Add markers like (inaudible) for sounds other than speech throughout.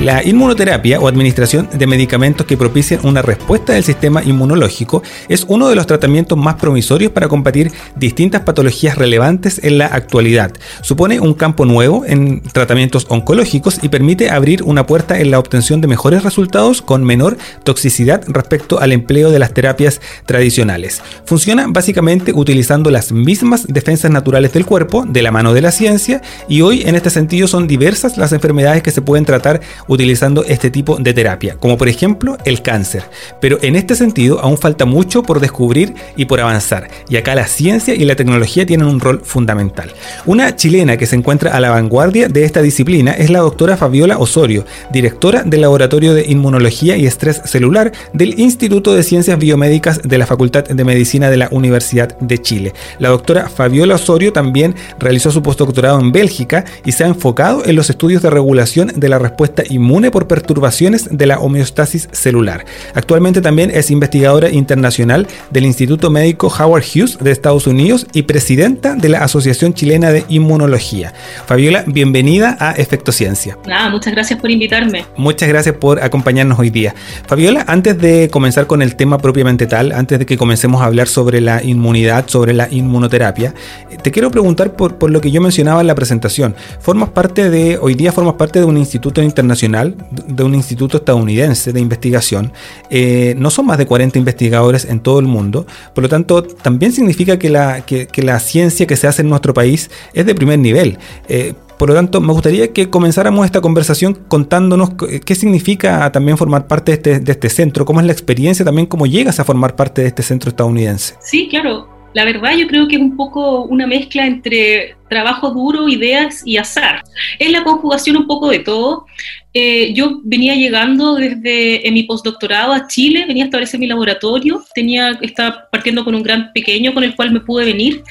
La inmunoterapia o administración de medicamentos que propician una respuesta del sistema inmunológico es uno de los tratamientos más promisorios para combatir distintas patologías relevantes en la actualidad. Supone un campo nuevo en tratamientos oncológicos y permite abrir una puerta en la obtención de mejores resultados con menor toxicidad respecto al empleo de las terapias tradicionales. Funciona básicamente utilizando las mismas defensas naturales del cuerpo de la mano de la ciencia y hoy en este sentido son diversas las enfermedades que se pueden tratar utilizando este tipo de terapia, como por ejemplo el cáncer. Pero en este sentido aún falta mucho por descubrir y por avanzar, y acá la ciencia y la tecnología tienen un rol fundamental. Una chilena que se encuentra a la vanguardia de esta disciplina es la doctora Fabiola Osorio, directora del Laboratorio de Inmunología y Estrés Celular del Instituto de Ciencias Biomédicas de la Facultad de Medicina de la Universidad de Chile. La doctora Fabiola Osorio también realizó su postdoctorado en Bélgica y se ha enfocado en los estudios de regulación de la respuesta inmune por perturbaciones de la homeostasis celular. Actualmente también es investigadora internacional del Instituto Médico Howard Hughes de Estados Unidos y presidenta de la Asociación Chilena de Inmunología. Fabiola, bienvenida a Efecto Ciencia. Nada, muchas gracias por invitarme. Muchas gracias por acompañarnos hoy día. Fabiola, antes de comenzar con el tema propiamente tal, antes de que comencemos a hablar sobre la inmunidad, sobre la inmunoterapia, te quiero preguntar por, por lo que yo mencionaba en la presentación. Formas parte de, hoy día formas parte de un instituto internacional de un instituto estadounidense de investigación. Eh, no son más de 40 investigadores en todo el mundo, por lo tanto también significa que la, que, la ciencia que se hace en nuestro país es de primer nivel. Eh, por lo tanto, me gustaría que comenzáramos esta conversación contándonos qué significa también formar parte de este, de este centro, cómo es la experiencia, también cómo llegas a formar parte de este centro estadounidense. Sí, claro. La verdad yo creo que es un poco una mezcla entre trabajo duro, ideas y azar. Es la conjugación un poco de todo. Eh, yo venía llegando desde en mi postdoctorado a Chile, venía a establecer mi laboratorio, tenía, estaba partiendo con un gran pequeño con el cual me pude venir.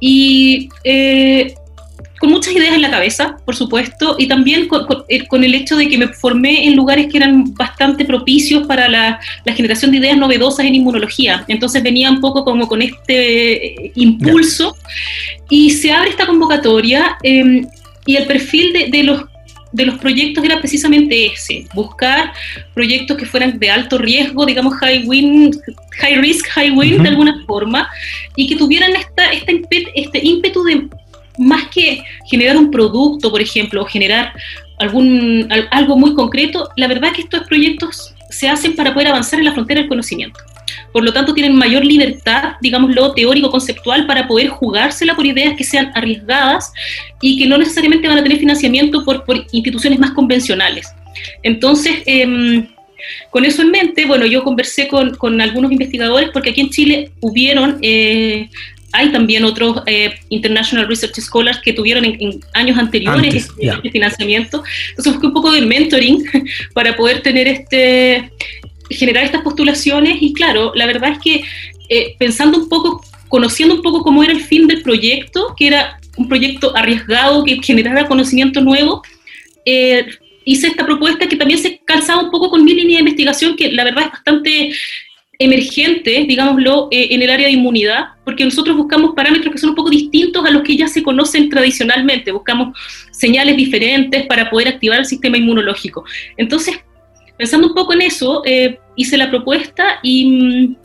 Y eh, con muchas ideas en la cabeza, por supuesto, y también eh, con, el hecho de que me formé en lugares que eran bastante propicios para la, generación de ideas novedosas en inmunología. Entonces venía un poco como con este eh, impulso. Y se abre esta convocatoria em, y el perfil de, los de los proyectos era precisamente ese, buscar proyectos que fueran de alto riesgo, digamos high win, high risk, high win de alguna forma, y que tuvieran esta, este, este ímpetu de más que generar un producto, por ejemplo, o generar algún, algo muy concreto, la verdad es que estos proyectos se hacen para poder avanzar en la frontera del conocimiento. Por lo tanto, tienen mayor libertad, digámoslo, teórico-conceptual para poder jugársela por ideas que sean arriesgadas y que no necesariamente van a tener financiamiento por, por instituciones más convencionales. Entonces, em, con eso en mente, bueno, yo conversé con, con, algunos investigadores porque aquí en Chile hubieron hay también otros eh, International Research Scholars que tuvieron en, años anteriores este, financiamiento. Entonces busqué un poco de mentoring (laughs) para poder tener este, generar estas postulaciones y claro, la verdad es que eh, pensando un poco, conociendo un poco cómo era el fin del proyecto, que era un proyecto arriesgado que generara conocimiento nuevo, eh, hice esta propuesta que también se calzaba un poco con mi línea de investigación, que la verdad es bastante emergentes, digámoslo, eh, en el área de inmunidad, porque nosotros buscamos parámetros que son un poco distintos a los que ya se conocen tradicionalmente, buscamos señales diferentes para poder activar el sistema inmunológico. Entonces, pensando un poco en eso, eh, hice la propuesta y mm,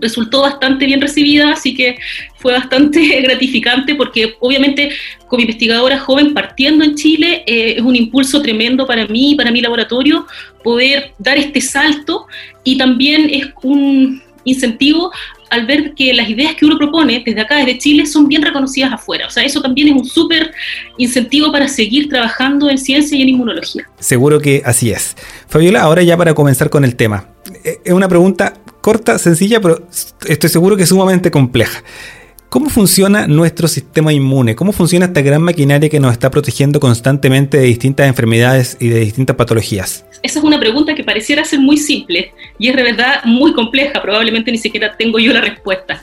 resultó bastante bien recibida, así que fue bastante (laughs) gratificante porque obviamente como investigadora joven partiendo en Chile eh, es un impulso tremendo para mí y para mi laboratorio poder dar este salto y también es un incentivo al ver que las ideas que uno propone desde acá, desde Chile, son bien reconocidas afuera. O sea, eso también es un súper incentivo para seguir trabajando en ciencia y en inmunología. Seguro que así es. Fabiola, ahora ya para comenzar con el tema. Eh, es una pregunta corta, sencilla, pero estoy seguro que sumamente compleja. ¿Cómo funciona nuestro sistema inmune? ¿Cómo funciona esta gran maquinaria que nos está protegiendo constantemente de distintas enfermedades y de distintas patologías? Esa es una pregunta que pareciera ser muy simple y es de verdad muy compleja, probablemente ni siquiera tengo yo la respuesta.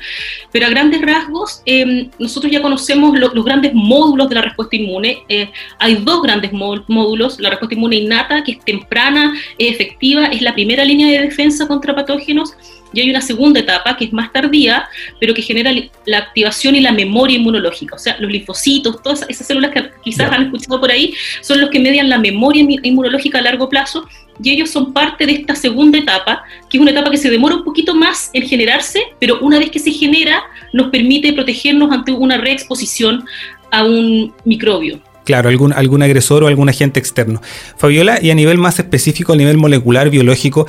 Pero a grandes rasgos, em, nosotros ya conocemos los grandes módulos de la respuesta inmune. Eh, hay dos grandes módulos, la respuesta inmune innata, que es temprana, es efectiva, es la primera línea de defensa contra patógenos, y hay una segunda etapa que es más tardía, pero que genera la activación y la memoria inmunológica. O sea, los linfocitos, todas esas células que quizás han escuchado por ahí, son los que median la memoria inmunológica a largo plazo y ellos son parte de esta segunda etapa, que es una etapa que se demora un poquito más en generarse, pero una vez que se genera nos permite protegernos ante una reexposición a un microbio. Claro, algún, algún agresor o algún agente externo. Fabiola, y a nivel más específico, a nivel molecular, biológico,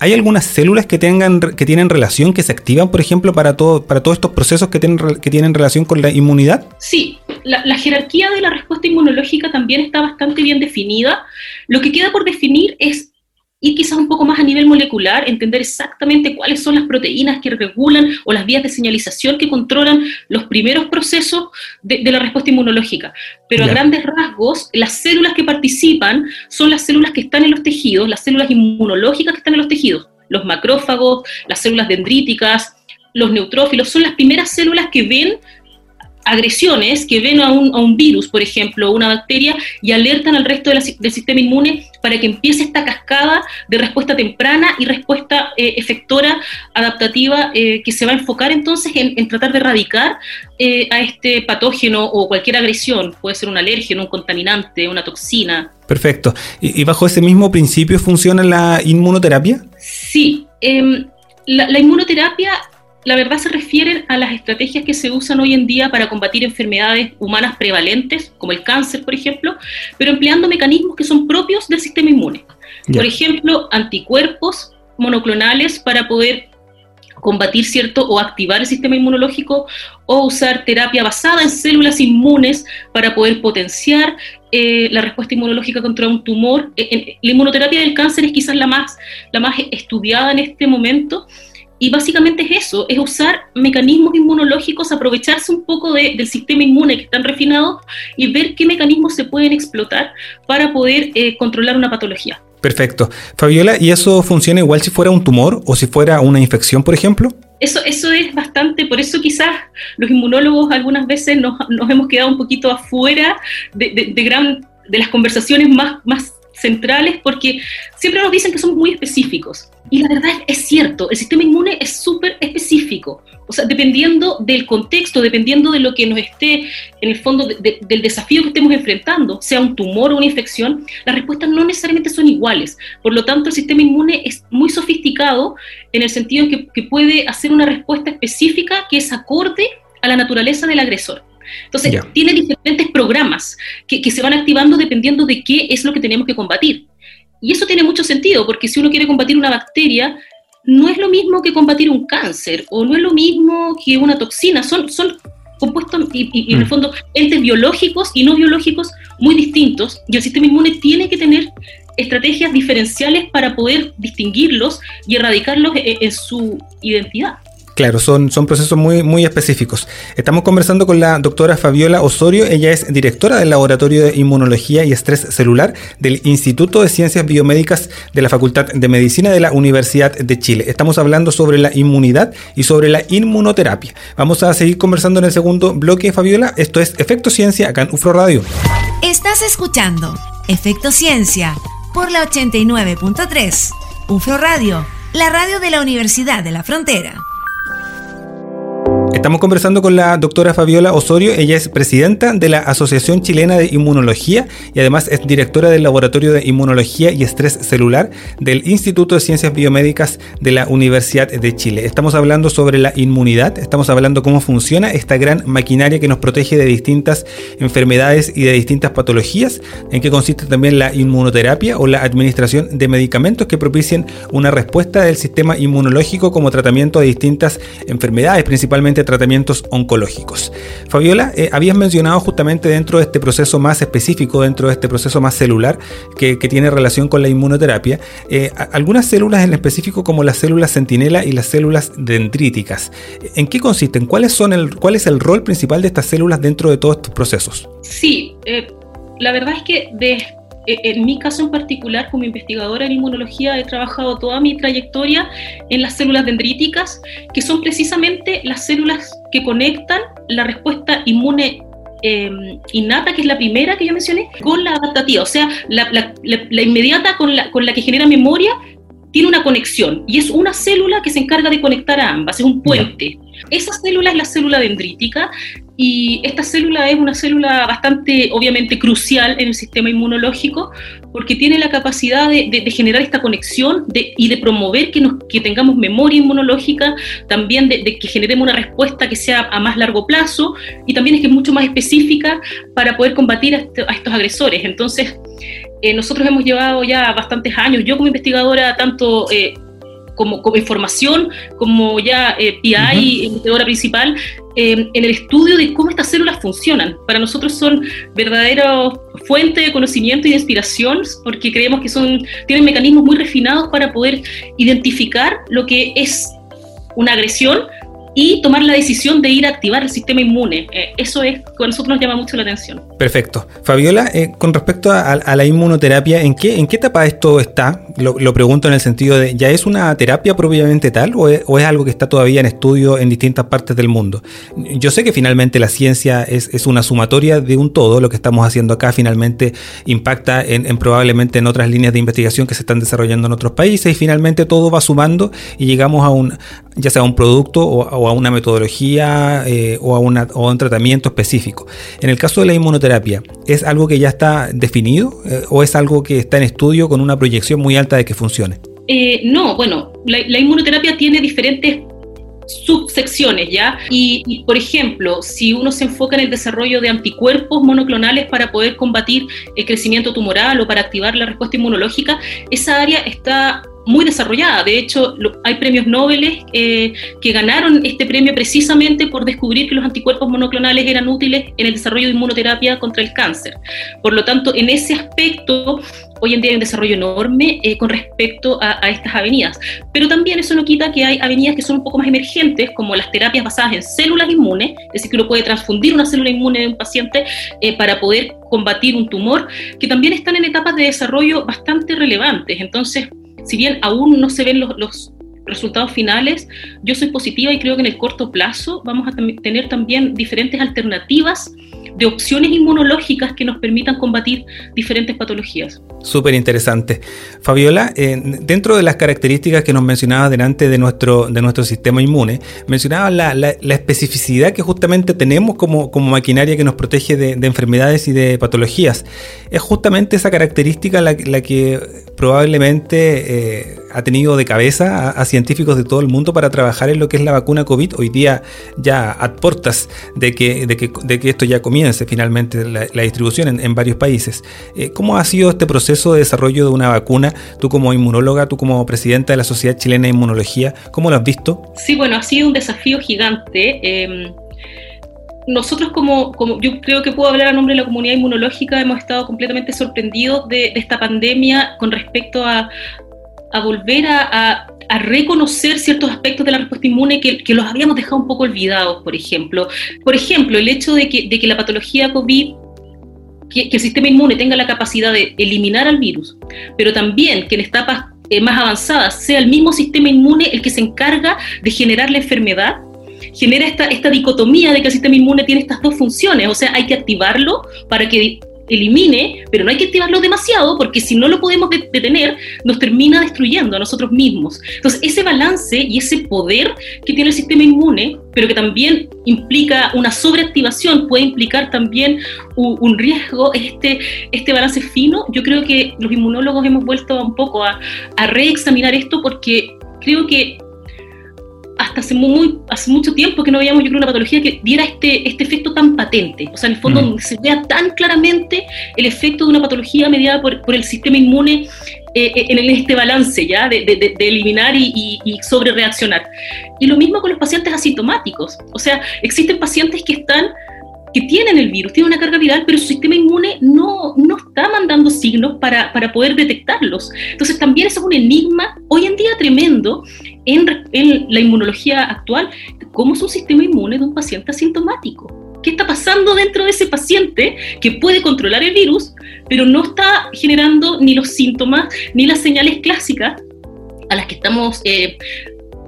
¿Hay algunas células que, tengan, que tienen relación, que se activan, por ejemplo, para, todo, para todos estos procesos que tienen, que tienen relación con la inmunidad? Sí, la, la, jerarquía de la respuesta inmunológica también está bastante bien definida. Lo que queda por definir es ir quizás un poco más a nivel molecular, entender exactamente cuáles son las proteínas que regulan o las vías de señalización que controlan los primeros procesos de, la respuesta inmunológica. Pero a grandes rasgos, las células que participan son las células que están en los tejidos, las células inmunológicas que están en los tejidos, los macrófagos, las células dendríticas, los neutrófilos, son las primeras células que ven agresiones que ven a un, a un virus, por ejemplo, una bacteria, y alertan al resto del sistema inmune para que empiece esta cascada de respuesta temprana y respuesta eh, efectora adaptativa eh, que se va a enfocar entonces en, tratar de erradicar eh, a este patógeno o cualquier agresión, puede ser un alérgeno, un contaminante, una toxina. Perfecto. ¿Y, bajo ese mismo principio funciona la inmunoterapia? Sí. Em, la, la inmunoterapia la verdad se refieren a las estrategias que se usan hoy en día para combatir enfermedades humanas prevalentes, como el cáncer, por ejemplo, pero empleando mecanismos que son propios del sistema inmune. Por ejemplo, anticuerpos monoclonales para poder combatir cierto o activar el sistema inmunológico o usar terapia basada en células inmunes para poder potenciar eh, la respuesta inmunológica contra un tumor. Eh, la inmunoterapia del cáncer es quizás la más, la más estudiada en este momento y básicamente es eso, es usar mecanismos inmunológicos, aprovecharse un poco del sistema inmune que están refinados y ver qué mecanismos se pueden explotar para poder eh, controlar una patología. Perfecto. Fabiola, ¿y eso funciona igual si fuera un tumor o si fuera una infección, por ejemplo? Eso, eso es bastante, por eso quizás los inmunólogos algunas veces nos, hemos quedado un poquito afuera de, de, gran, de las conversaciones más, más centrales porque siempre nos dicen que somos muy específicos. Y la verdad es, cierto, el sistema inmune es súper específico. O sea, dependiendo del contexto, dependiendo de lo que nos esté, en el fondo, del desafío que estemos enfrentando, sea un tumor o una infección, las respuestas no necesariamente son iguales. Por lo tanto, el sistema inmune es muy sofisticado en el sentido que, que puede hacer una respuesta específica que es acorde a la naturaleza del agresor. Entonces, tiene diferentes programas que, que se van activando dependiendo de qué es lo que tenemos que combatir. Y eso tiene mucho sentido, porque si uno quiere combatir una bacteria, no es lo mismo que combatir un cáncer, o no es lo mismo que una toxina, son, son compuestos y, en el mm. fondo entes biológicos y no biológicos muy distintos, y el sistema inmune tiene que tener estrategias diferenciales para poder distinguirlos y erradicarlos en su identidad. Claro, son, son procesos muy, muy específicos. Estamos conversando con la doctora Fabiola Osorio, ella es directora del Laboratorio de Inmunología y Estrés Celular del Instituto de Ciencias Biomédicas de la Facultad de Medicina de la Universidad de Chile. Estamos hablando sobre la inmunidad y sobre la inmunoterapia. Vamos a seguir conversando en el segundo bloque, Fabiola. Esto es Efecto Ciencia acá en UFRO Radio. Estás escuchando Efecto Ciencia por la 89.3. UFRO Radio, la radio de la Universidad de la Frontera. Estamos conversando con la doctora Fabiola Osorio, ella es presidenta de la Asociación Chilena de Inmunología y además es directora del Laboratorio de Inmunología y Estrés Celular del Instituto de Ciencias Biomédicas de la Universidad de Chile. Estamos hablando sobre la inmunidad, estamos hablando cómo funciona esta gran maquinaria que nos protege de distintas enfermedades y de distintas patologías, en qué consiste también la inmunoterapia o la administración de medicamentos que propicien una respuesta del sistema inmunológico como tratamiento de distintas enfermedades, principalmente tratamientos oncológicos. Fabiola, eh, habías mencionado justamente dentro de este proceso más específico, dentro de este proceso más celular que, tiene relación con la inmunoterapia, eh, algunas células en específico como las células centinela y las células dendríticas. ¿En qué consisten? ¿Cuáles son el, ¿Cuál es el rol principal de estas células dentro de todos estos procesos? Sí, la verdad es que de eh, en mi caso en particular, como investigadora en inmunología, he trabajado toda mi trayectoria en las células dendríticas, que son precisamente las células que conectan la respuesta inmune em, innata, que es la primera que yo mencioné, con la adaptativa, o sea, la, inmediata con con la que genera memoria, tiene una conexión y es una célula que se encarga de conectar a ambas, es un puente. Esa célula es la célula dendrítica y esta célula es una célula bastante, obviamente, crucial en el sistema inmunológico porque tiene la capacidad de, generar esta conexión y de promover que, tengamos memoria inmunológica, también de, que generemos una respuesta que sea a más largo plazo y también es que es mucho más específica para poder combatir a, estos agresores. Entonces, eh, nosotros hemos llevado ya bastantes años, yo como investigadora, tanto... Eh, como, como información, como ya eh, PI, investigadora principal, en el estudio de cómo estas células funcionan. Para nosotros son verdaderos fuente de conocimiento y de inspiración porque creemos que son, tienen mecanismos muy refinados para poder identificar lo que es una agresión y tomar la decisión de ir a activar el sistema inmune. Eh, eso es a nosotros nos llama mucho la atención. Perfecto. Fabiola, eh, con respecto a, la inmunoterapia, ¿en qué, ¿en qué etapa esto está? Lo, pregunto en el sentido de, ¿ya es una terapia propiamente tal o es, algo que está todavía en estudio en distintas partes del mundo? Yo sé que finalmente la ciencia es, una sumatoria de un todo, lo que estamos haciendo acá finalmente impacta en, probablemente en otras líneas de investigación que se están desarrollando en otros países y finalmente todo va sumando y llegamos a un, ya sea a un producto o, a una metodología eh, o, a un tratamiento específico. En el caso de la inmunoterapia, ¿es algo que ya está definido eh, o es algo que está en estudio con una proyección muy alta de que funcione? Eh, no, bueno, la, inmunoterapia tiene diferentes subsecciones, ¿ya? Y, por ejemplo, si uno se enfoca en el desarrollo de anticuerpos monoclonales para poder combatir el crecimiento tumoral o para activar la respuesta inmunológica, esa área está muy desarrollada. De hecho, hay premios Nobel eh, que ganaron este premio precisamente por descubrir que los anticuerpos monoclonales eran útiles en el desarrollo de inmunoterapia contra el cáncer. Por lo tanto, en ese aspecto, hoy en día hay un desarrollo enorme eh, con respecto a, estas avenidas. Pero también eso no quita que hay avenidas que son un poco más emergentes, como las terapias basadas en células inmunes, es decir, que uno puede transfundir una célula inmune de un paciente eh, para poder combatir un tumor, que también están en etapas de desarrollo bastante relevantes. Entonces, si bien aún no se ven los, resultados finales, yo soy positiva y creo que en el corto plazo vamos a tener también diferentes alternativas de opciones inmunológicas que nos permitan combatir diferentes patologías. Súper interesante. Fabiola, eh, dentro de las características que nos mencionaba delante de nuestro, de nuestro sistema inmune, mencionaba la, especificidad que justamente tenemos como, como maquinaria que nos protege de, enfermedades y de patologías. Es justamente esa característica la, que probablemente eh, ha tenido de cabeza a, científicos de todo el mundo para trabajar en lo que es la vacuna COVID. Hoy día ya a portas de que, de que, de que esto ya comience finalmente la, distribución en, varios países. Eh, ¿Cómo ha sido este proceso de desarrollo de una vacuna? Tú como inmunóloga, tú como presidenta de la Sociedad Chilena de Inmunología, ¿cómo lo has visto? Sí, bueno, ha sido un desafío gigante. Em, nosotros como, como, yo creo que puedo hablar a nombre de la comunidad inmunológica, hemos estado completamente sorprendidos de, esta pandemia con respecto a, a volver a, reconocer ciertos aspectos de la respuesta inmune que, los habíamos dejado un poco olvidados, por ejemplo. Por ejemplo, el hecho de que, de que la patología COVID, que, el sistema inmune tenga la capacidad de eliminar al virus, pero también que en etapas eh, más avanzadas sea el mismo sistema inmune el que se encarga de generar la enfermedad, genera esta, esta dicotomía de que el sistema inmune tiene estas dos funciones, o sea, hay que activarlo para que elimine, pero no hay que activarlo demasiado porque si no lo podemos detener, nos termina destruyendo a nosotros mismos. Entonces, ese balance y ese poder que tiene el sistema inmune, pero que también implica una sobreactivación, puede implicar también un, riesgo, este, este balance fino, yo creo que los inmunólogos hemos vuelto un poco a, a reexaminar esto porque creo que hasta hace, muy, hace mucho tiempo que no veíamos, yo creo, una patología que diera este, este efecto tan patente. O sea, en el fondo, mm. se vea tan claramente el efecto de una patología mediada por, por el sistema inmune eh, eh, en este balance ya de, de, eliminar y, y, sobre reaccionar. Y lo mismo con los pacientes asintomáticos. O sea, existen pacientes que están que tienen el virus, tienen una carga viral, pero su sistema inmune no, no está mandando signos para, para poder detectarlos. Entonces también eso es un enigma hoy en día tremendo en, en la inmunología actual, cómo es un sistema inmune de un paciente asintomático. ¿Qué está pasando dentro de ese paciente que puede controlar el virus, pero no está generando ni los síntomas ni las señales clásicas a las que estamos eh,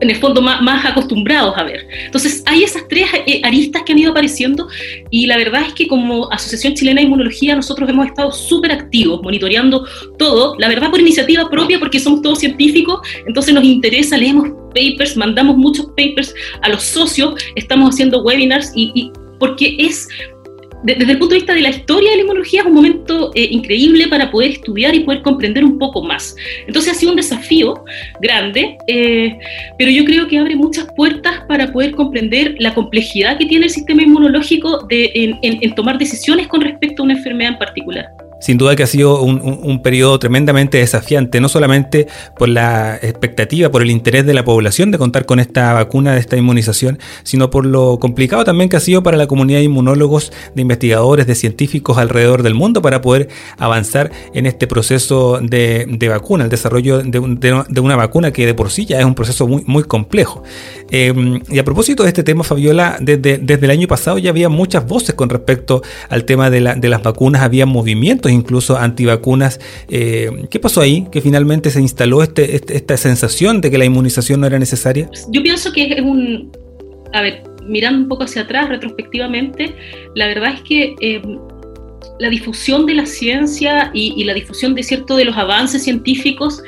en el fondo más, más, acostumbrados a ver. Entonces, hay esas tres eh, aristas que han ido apareciendo y la verdad es que como Asociación Chilena de Inmunología nosotros hemos estado súper activos, monitoreando todo, la verdad por iniciativa propia, porque somos todos científicos, entonces nos interesa, leemos papers, mandamos muchos papers a los socios, estamos haciendo webinars y, y porque es desde el punto de vista de la historia de la inmunología es un momento eh, increíble para poder estudiar y poder comprender un poco más. Entonces ha sido un desafío grande, eh, pero yo creo que abre muchas puertas para poder comprender la complejidad que tiene el sistema inmunológico de, en tomar decisiones con respecto a una enfermedad en particular. Sin duda que ha sido un, periodo tremendamente desafiante, no solamente por la expectativa, por el interés de la población de contar con esta vacuna, de esta inmunización, sino por lo complicado también que ha sido para la comunidad de inmunólogos, de investigadores, de científicos alrededor del mundo para poder avanzar en este proceso de, vacuna, el desarrollo de, una vacuna que de por sí ya es un proceso muy, muy complejo. Em, y a propósito de este tema, Fabiola, desde, desde el año pasado ya había muchas voces con respecto al tema de, de las vacunas, había movimientos incluso antivacunas. Eh, ¿Qué pasó ahí? Que finalmente se instaló este, este, esta sensación de que la inmunización no era necesaria. Yo pienso que es un... A ver, mirando un poco hacia atrás, retrospectivamente, la verdad es que... Eh, la difusión de la ciencia y, y, la difusión de cierto de los avances científicos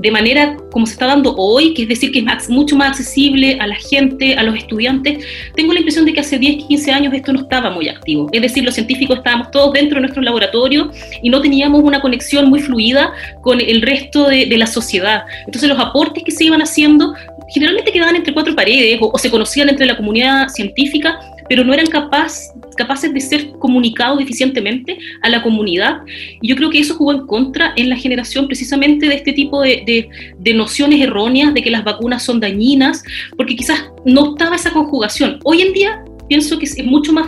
de manera como se está dando hoy, que es decir, que es mucho más accesible a la gente, a los estudiantes, tengo la impresión de que hace 10, 15 años esto no estaba muy activo. Es decir, los científicos estábamos todos dentro de nuestro laboratorio y no teníamos una conexión muy fluida con el resto de, la sociedad. Entonces los aportes que se iban haciendo generalmente quedaban entre cuatro paredes o se conocían entre la comunidad científica, pero no eran capaces de ser comunicados eficientemente a la comunidad. Y yo creo que eso jugó en contra en la generación precisamente de este tipo de, de, nociones erróneas de que las vacunas son dañinas, porque quizás no estaba esa conjugación. Hoy en día pienso que es mucho más,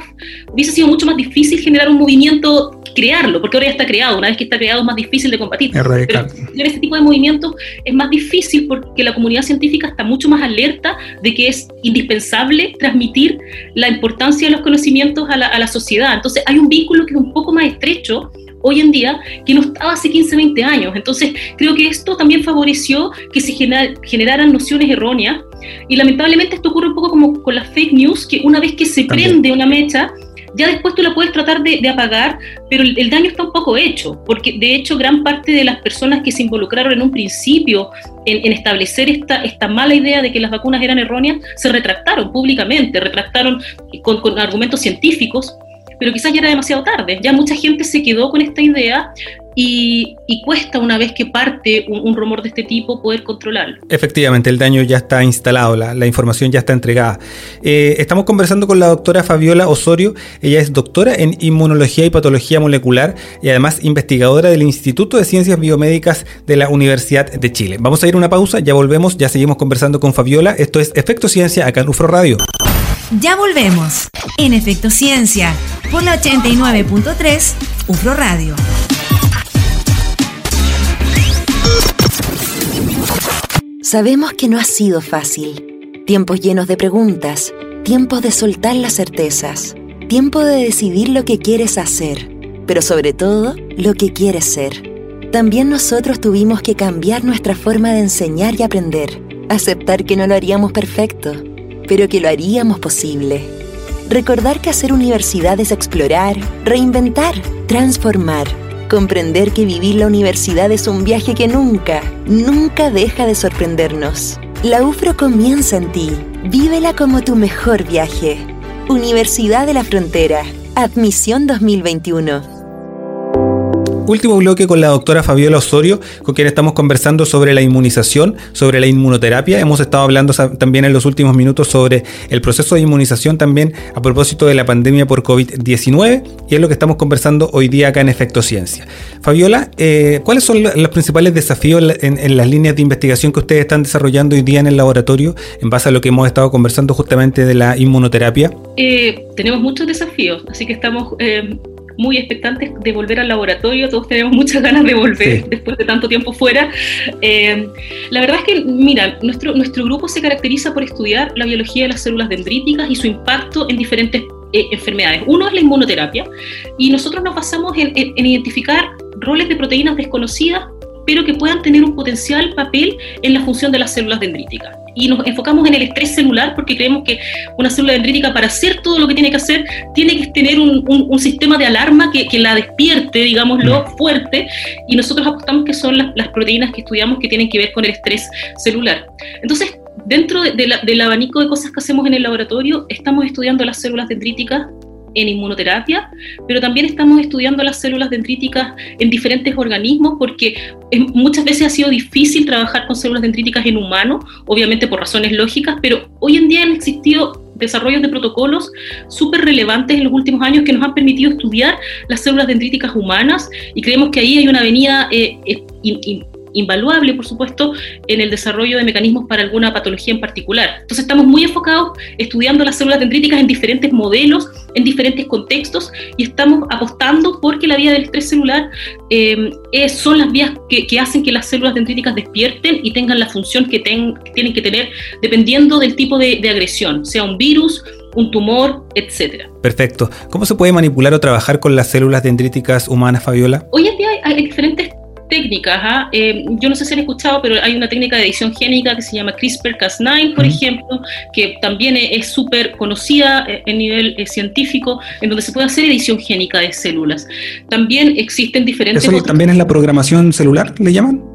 hubiese sido mucho más difícil generar un movimiento, crearlo, porque ahora ya está creado, una vez que está creado es más difícil de combatir. Es radical. Pero este tipo de movimientos es más difícil porque la comunidad científica está mucho más alerta de que es indispensable transmitir la importancia de los conocimientos a la, a la sociedad. Entonces hay un vínculo que es un poco más estrecho hoy en día que no estaba hace 15, 20 años. Entonces, creo que esto también favoreció que se generaran nociones erróneas. Y lamentablemente esto ocurre un poco como con las fake news, que una vez que se prende una mecha, ya después tú la puedes tratar de, apagar, pero el, daño está un poco hecho, porque de hecho gran parte de las personas que se involucraron en un principio en, establecer esta, esta mala idea de que las vacunas eran erróneas, se retractaron públicamente, retractaron con, con argumentos científicos, pero quizás ya era demasiado tarde. Ya mucha gente se quedó con esta idea y, cuesta una vez que parte un, rumor de este tipo poder controlarlo. Efectivamente, el daño ya está instalado, la, información ya está entregada. Eh, estamos conversando con la doctora Fabiola Osorio, ella es doctora en inmunología y patología molecular y además investigadora del Instituto de Ciencias Biomédicas de la Universidad de Chile. Vamos a ir a una pausa, ya volvemos, ya seguimos conversando con Fabiola. Esto es Efecto Ciencia acá en UFRO Radio. Ya volvemos en Efecto Ciencia por la 89.3 UFRO Radio. Sabemos que no ha sido fácil. Tiempos llenos de preguntas, tiempos de soltar las certezas, tiempo de decidir lo que quieres hacer, pero sobre todo lo que quieres ser. También nosotros tuvimos que cambiar nuestra forma de enseñar y aprender, aceptar que no lo haríamos perfecto pero que lo haríamos posible. Recordar que hacer universidad es explorar, reinventar, transformar. Comprender que vivir la universidad es un viaje que nunca, nunca deja de sorprendernos. La UFRO comienza en ti. Vívela como tu mejor viaje. Universidad de la Frontera. Admisión 2021. Último bloque con la doctora Fabiola Osorio, con quien estamos conversando sobre la inmunización, sobre la inmunoterapia. Hemos estado hablando también en los últimos minutos sobre el proceso de inmunización también a propósito de la pandemia por COVID-19 y es lo que estamos conversando hoy día acá en Efecto Ciencia. Fabiola, eh, ¿cuáles son los principales desafíos en, las líneas de investigación que ustedes están desarrollando hoy día en el laboratorio en base a lo que hemos estado conversando justamente de la inmunoterapia? Eh, tenemos muchos desafíos, así que estamos eh, muy expectantes de volver al laboratorio, todos tenemos muchas ganas de volver después de tanto tiempo fuera. Eh, la verdad es que, mira, nuestro, nuestro grupo se caracteriza por estudiar la biología de las células dendríticas y su impacto en diferentes eh, enfermedades. Uno es la inmunoterapia y nosotros nos basamos en, en identificar roles de proteínas desconocidas pero que puedan tener un potencial papel en la función de las células dendríticas y nos enfocamos en el estrés celular porque creemos que una célula dendrítica para hacer todo lo que tiene que hacer tiene que tener un, un, sistema de alarma que, que, la despierte, digámoslo, mm. fuerte y nosotros apostamos que son las, las, proteínas que estudiamos que tienen que ver con el estrés celular. Entonces, dentro de, la, del abanico de cosas que hacemos en el laboratorio, estamos estudiando las células dendríticas en inmunoterapia, pero también estamos estudiando las células dendríticas en diferentes organismos porque muchas veces ha sido difícil trabajar con células dendríticas en humanos, obviamente por razones lógicas, pero hoy en día han existido desarrollos de protocolos súper relevantes en los últimos años que nos han permitido estudiar las células dendríticas humanas y creemos que ahí hay una avenida eh, eh, invaluable, por supuesto, en el desarrollo de mecanismos para alguna patología en particular. Entonces estamos muy enfocados estudiando las células dendríticas en diferentes modelos, en diferentes contextos, y estamos apostando porque la vía del estrés celular eh, son las vías que, hacen que las células dendríticas despierten y tengan la función que, tienen que tener dependiendo del tipo de, de agresión, sea un virus, un tumor, etcétera. Perfecto. ¿Cómo se puede manipular o trabajar con las células dendríticas humanas, Fabiola? Hoy en día hay, hay diferentes técnicas. ¿ah? Eh, yo no sé si han escuchado, pero hay una técnica de edición génica que se llama CRISPR-Cas9, por ejemplo, que también es súper conocida eh, en nivel eh, científico, en donde se puede hacer edición génica de células. También existen diferentes... ¿Eso también es la programación celular, le llaman?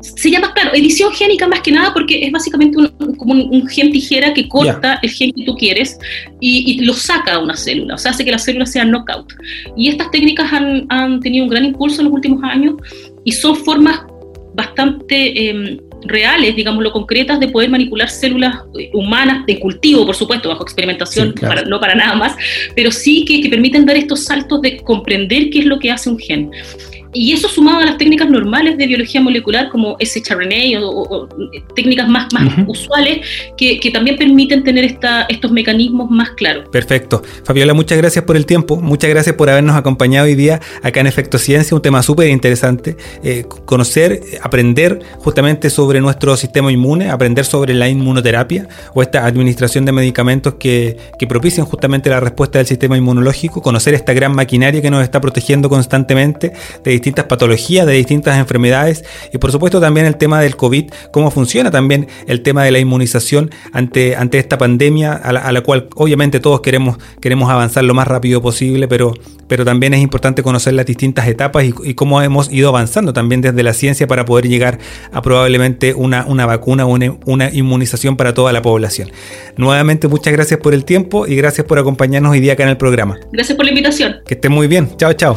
se llama, claro, edición génica más que nada porque es básicamente un, como un, gen tijera que corta el gen que tú quieres y, lo saca a una célula, o sea, hace que la célula sea knockout. Y estas técnicas han, han tenido un gran impulso en los últimos años y son formas bastante em, reales, digámoslo, concretas de poder manipular células eh, humanas de cultivo, por supuesto, bajo experimentación, no para nada más, pero sí que, que, permiten dar estos saltos de comprender qué es lo que hace un gen y eso sumado a las técnicas normales de biología molecular como shRNA o, o técnicas más, más usuales que, que, también permiten tener esta, estos mecanismos más claros. Perfecto. Fabiola, muchas gracias por el tiempo, muchas gracias por habernos acompañado hoy día acá en Efecto Ciencia, un tema súper interesante, eh, conocer, aprender justamente sobre nuestro sistema inmune, aprender sobre la inmunoterapia o esta administración de medicamentos que, que propician justamente la respuesta del sistema inmunológico, conocer esta gran maquinaria que nos está protegiendo constantemente de distintas patologías, de distintas enfermedades y por supuesto también el tema del COVID, cómo funciona también el tema de la inmunización ante, ante esta pandemia a la, cual obviamente todos queremos, queremos avanzar lo más rápido posible, pero, pero también es importante conocer las distintas etapas y, cómo hemos ido avanzando también desde la ciencia para poder llegar a probablemente una, una vacuna, una, una inmunización para toda la población. Nuevamente muchas gracias por el tiempo y gracias por acompañarnos hoy día acá en el programa. Gracias por la invitación. Que estén muy bien. Chao, chao.